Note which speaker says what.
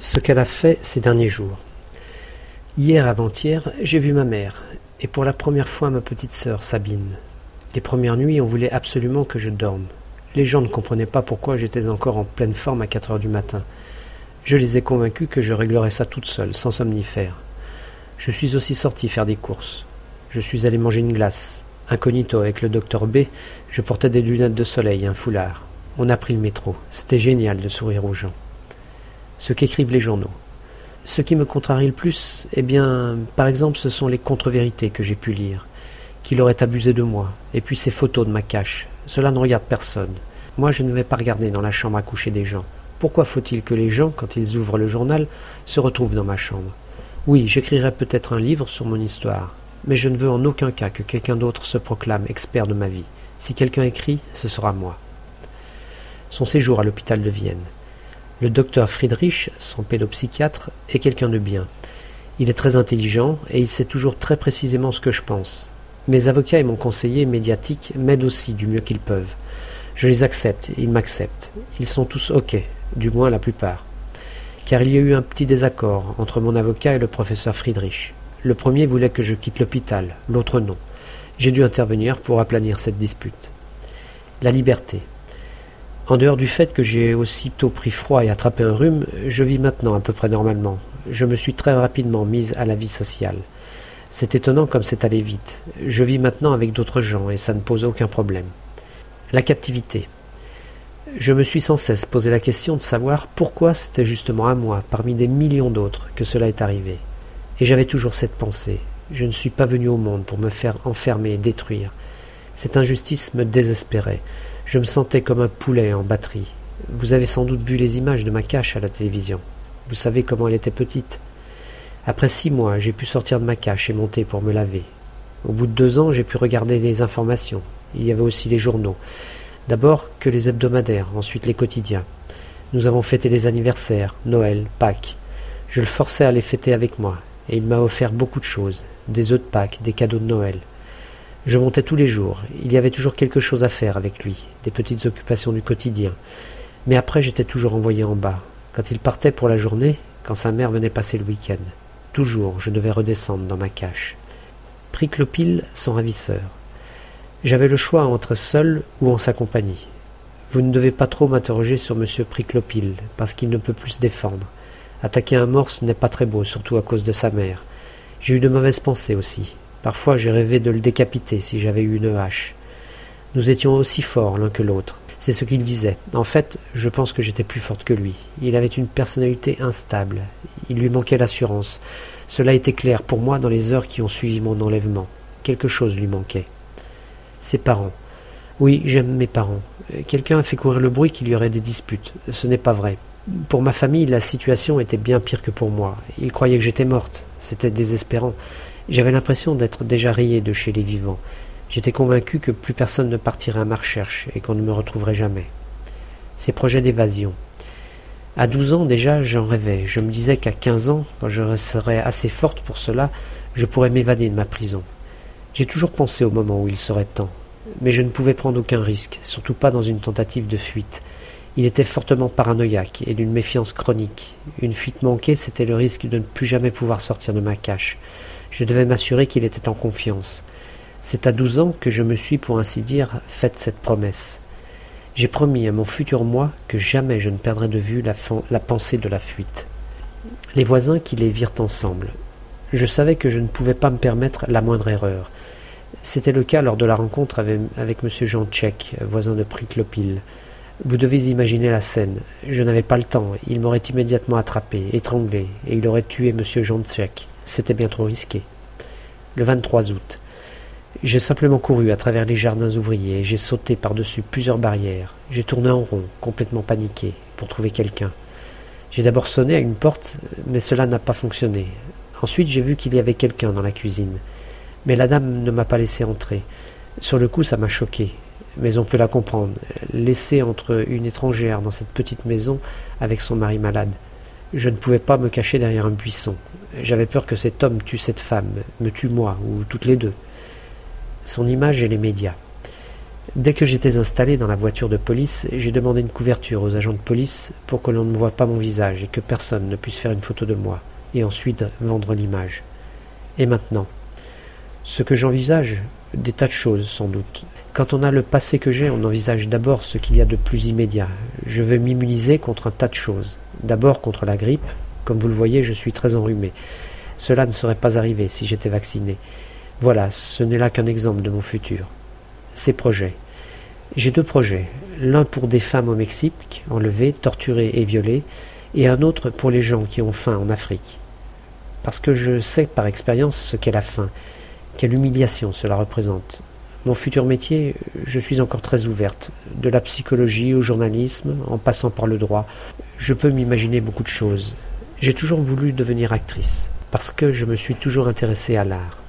Speaker 1: ce qu'elle a fait ces derniers jours. Hier avant-hier, j'ai vu ma mère, et pour la première fois ma petite sœur Sabine. Les premières nuits, on voulait absolument que je dorme. Les gens ne comprenaient pas pourquoi j'étais encore en pleine forme à quatre heures du matin. Je les ai convaincus que je réglerais ça toute seule, sans somnifère. Je suis aussi sorti faire des courses. Je suis allé manger une glace. Incognito avec le docteur B, je portais des lunettes de soleil un foulard. On a pris le métro. C'était génial de sourire aux gens. Ce qu'écrivent les journaux. Ce qui me contrarie le plus, eh bien, par exemple, ce sont les contre-vérités que j'ai pu lire. Qu'il aurait abusé de moi, et puis ces photos de ma cache. Cela ne regarde personne. Moi, je ne vais pas regarder dans la chambre à coucher des gens. Pourquoi faut-il que les gens, quand ils ouvrent le journal, se retrouvent dans ma chambre? Oui, j'écrirai peut-être un livre sur mon histoire, mais je ne veux en aucun cas que quelqu'un d'autre se proclame expert de ma vie. Si quelqu'un écrit, ce sera moi. Son séjour à l'hôpital de Vienne. Le docteur Friedrich, son pédopsychiatre, est quelqu'un de bien. Il est très intelligent et il sait toujours très précisément ce que je pense. Mes avocats et mon conseiller médiatique m'aident aussi du mieux qu'ils peuvent. Je les accepte, ils m'acceptent. Ils sont tous OK, du moins la plupart. Car il y a eu un petit désaccord entre mon avocat et le professeur Friedrich. Le premier voulait que je quitte l'hôpital, l'autre non. J'ai dû intervenir pour aplanir cette dispute. La liberté. En dehors du fait que j'ai aussitôt pris froid et attrapé un rhume, je vis maintenant à peu près normalement. Je me suis très rapidement mise à la vie sociale. C'est étonnant comme c'est allé vite. Je vis maintenant avec d'autres gens et ça ne pose aucun problème. La captivité. Je me suis sans cesse posé la question de savoir pourquoi c'était justement à moi, parmi des millions d'autres, que cela est arrivé. Et j'avais toujours cette pensée. Je ne suis pas venu au monde pour me faire enfermer et détruire. Cette injustice me désespérait. Je me sentais comme un poulet en batterie. Vous avez sans doute vu les images de ma cache à la télévision. Vous savez comment elle était petite. Après six mois, j'ai pu sortir de ma cache et monter pour me laver. Au bout de deux ans, j'ai pu regarder les informations. Il y avait aussi les journaux. D'abord que les hebdomadaires, ensuite les quotidiens. Nous avons fêté les anniversaires, Noël, Pâques. Je le forçais à les fêter avec moi, et il m'a offert beaucoup de choses, des œufs de Pâques, des cadeaux de Noël. Je montais tous les jours. Il y avait toujours quelque chose à faire avec lui, des petites occupations du quotidien. Mais après, j'étais toujours envoyé en bas. Quand il partait pour la journée, quand sa mère venait passer le week-end, toujours je devais redescendre dans ma cache. Priclopile, son ravisseur. J'avais le choix entre seul ou en sa compagnie. Vous ne devez pas trop m'interroger sur M. Priclopile, parce qu'il ne peut plus se défendre. Attaquer un morse n'est pas très beau, surtout à cause de sa mère. J'ai eu de mauvaises pensées aussi. Parfois j'ai rêvé de le décapiter si j'avais eu une hache. Nous étions aussi forts l'un que l'autre. C'est ce qu'il disait. En fait, je pense que j'étais plus forte que lui. Il avait une personnalité instable. Il lui manquait l'assurance. Cela était clair pour moi dans les heures qui ont suivi mon enlèvement. Quelque chose lui manquait. Ses parents. Oui, j'aime mes parents. Quelqu'un a fait courir le bruit qu'il y aurait des disputes. Ce n'est pas vrai. Pour ma famille, la situation était bien pire que pour moi. Ils croyaient que j'étais morte. C'était désespérant. J'avais l'impression d'être déjà rayé de chez les vivants. J'étais convaincu que plus personne ne partirait à ma recherche et qu'on ne me retrouverait jamais. Ces projets d'évasion. À douze ans déjà, j'en rêvais. Je me disais qu'à quinze ans, quand je serais assez forte pour cela, je pourrais m'évader de ma prison. J'ai toujours pensé au moment où il serait temps. Mais je ne pouvais prendre aucun risque, surtout pas dans une tentative de fuite. Il était fortement paranoïaque et d'une méfiance chronique. Une fuite manquée, c'était le risque de ne plus jamais pouvoir sortir de ma cache. Je devais m'assurer qu'il était en confiance. C'est à douze ans que je me suis, pour ainsi dire, faite cette promesse. J'ai promis à mon futur moi que jamais je ne perdrais de vue la, pensée de la fuite. Les voisins qui les virent ensemble. Je savais que je ne pouvais pas me permettre la moindre erreur. C'était le cas lors de la rencontre avec, M. Jean Tchèque, voisin de Priclopil. Vous devez imaginer la scène. Je n'avais pas le temps. Il m'aurait immédiatement attrapé, étranglé, et il aurait tué M. Tchèque. C'était bien trop risqué. Le 23 août. J'ai simplement couru à travers les jardins ouvriers j'ai sauté par-dessus plusieurs barrières. J'ai tourné en rond, complètement paniqué, pour trouver quelqu'un. J'ai d'abord sonné à une porte, mais cela n'a pas fonctionné. Ensuite, j'ai vu qu'il y avait quelqu'un dans la cuisine. Mais la dame ne m'a pas laissé entrer. Sur le coup, ça m'a choqué. Mais on peut la comprendre. Laissée entre une étrangère dans cette petite maison avec son mari malade. Je ne pouvais pas me cacher derrière un buisson. J'avais peur que cet homme tue cette femme, me tue moi, ou toutes les deux. Son image et les médias. Dès que j'étais installé dans la voiture de police, j'ai demandé une couverture aux agents de police pour que l'on ne voie pas mon visage et que personne ne puisse faire une photo de moi, et ensuite vendre l'image. Et maintenant Ce que j'envisage, des tas de choses sans doute. Quand on a le passé que j'ai, on envisage d'abord ce qu'il y a de plus immédiat. Je veux m'immuniser contre un tas de choses. D'abord contre la grippe. Comme vous le voyez, je suis très enrhumé. Cela ne serait pas arrivé si j'étais vacciné. Voilà, ce n'est là qu'un exemple de mon futur. Ces projets. J'ai deux projets. L'un pour des femmes au Mexique, enlevées, torturées et violées, et un autre pour les gens qui ont faim en Afrique. Parce que je sais par expérience ce qu'est la faim, quelle humiliation cela représente. Mon futur métier, je suis encore très ouverte, de la psychologie au journalisme, en passant par le droit. Je peux m'imaginer beaucoup de choses. J'ai toujours voulu devenir actrice, parce que je me suis toujours intéressée à l'art.